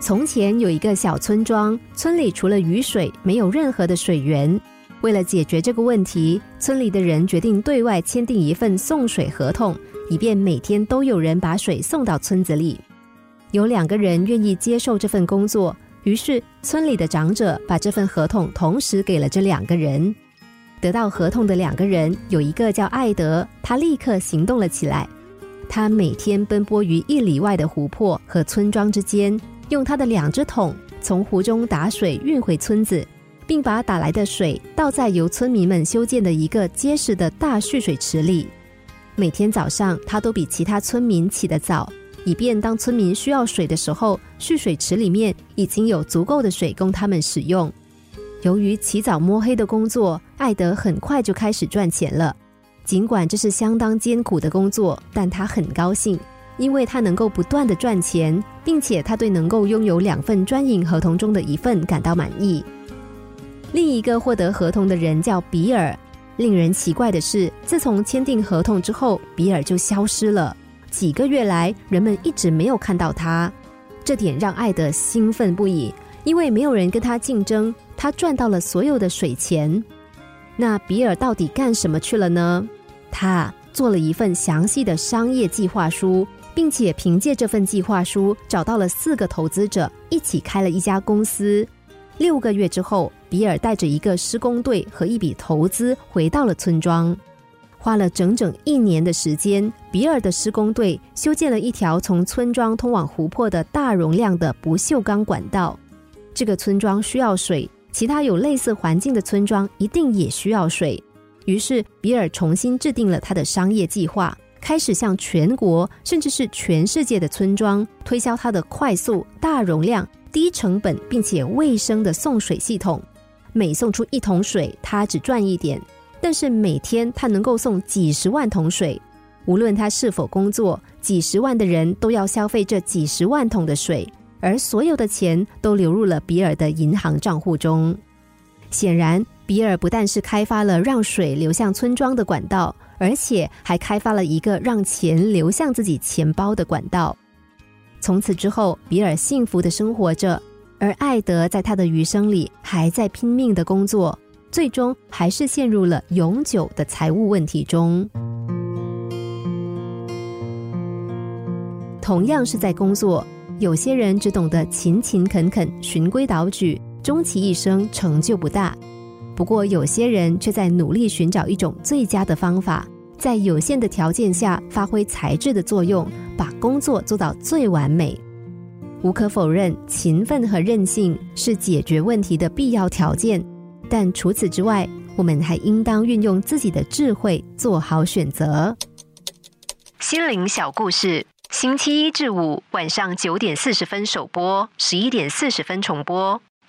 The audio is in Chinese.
从前有一个小村庄，村里除了雨水，没有任何的水源。为了解决这个问题，村里的人决定对外签订一份送水合同，以便每天都有人把水送到村子里。有两个人愿意接受这份工作，于是村里的长者把这份合同同时给了这两个人。得到合同的两个人，有一个叫艾德，他立刻行动了起来。他每天奔波于一里外的湖泊和村庄之间。用他的两只桶从湖中打水运回村子，并把打来的水倒在由村民们修建的一个结实的大蓄水池里。每天早上，他都比其他村民起得早，以便当村民需要水的时候，蓄水池里面已经有足够的水供他们使用。由于起早摸黑的工作，艾德很快就开始赚钱了。尽管这是相当艰苦的工作，但他很高兴。因为他能够不断的赚钱，并且他对能够拥有两份专营合同中的一份感到满意。另一个获得合同的人叫比尔。令人奇怪的是，自从签订合同之后，比尔就消失了。几个月来，人们一直没有看到他，这点让艾德兴奋不已，因为没有人跟他竞争，他赚到了所有的水钱。那比尔到底干什么去了呢？他做了一份详细的商业计划书。并且凭借这份计划书找到了四个投资者，一起开了一家公司。六个月之后，比尔带着一个施工队和一笔投资回到了村庄。花了整整一年的时间，比尔的施工队修建了一条从村庄通往湖泊的大容量的不锈钢管道。这个村庄需要水，其他有类似环境的村庄一定也需要水。于是，比尔重新制定了他的商业计划。开始向全国甚至是全世界的村庄推销他的快速、大容量、低成本并且卫生的送水系统。每送出一桶水，他只赚一点；但是每天他能够送几十万桶水。无论他是否工作，几十万的人都要消费这几十万桶的水，而所有的钱都流入了比尔的银行账户中。显然，比尔不但是开发了让水流向村庄的管道。而且还开发了一个让钱流向自己钱包的管道。从此之后，比尔幸福的生活着，而艾德在他的余生里还在拼命的工作，最终还是陷入了永久的财务问题中。同样是在工作，有些人只懂得勤勤恳恳、循规蹈矩，终其一生成就不大。不过，有些人却在努力寻找一种最佳的方法，在有限的条件下发挥才智的作用，把工作做到最完美。无可否认，勤奋和韧性是解决问题的必要条件。但除此之外，我们还应当运用自己的智慧，做好选择。心灵小故事，星期一至五晚上九点四十分首播，十一点四十分重播。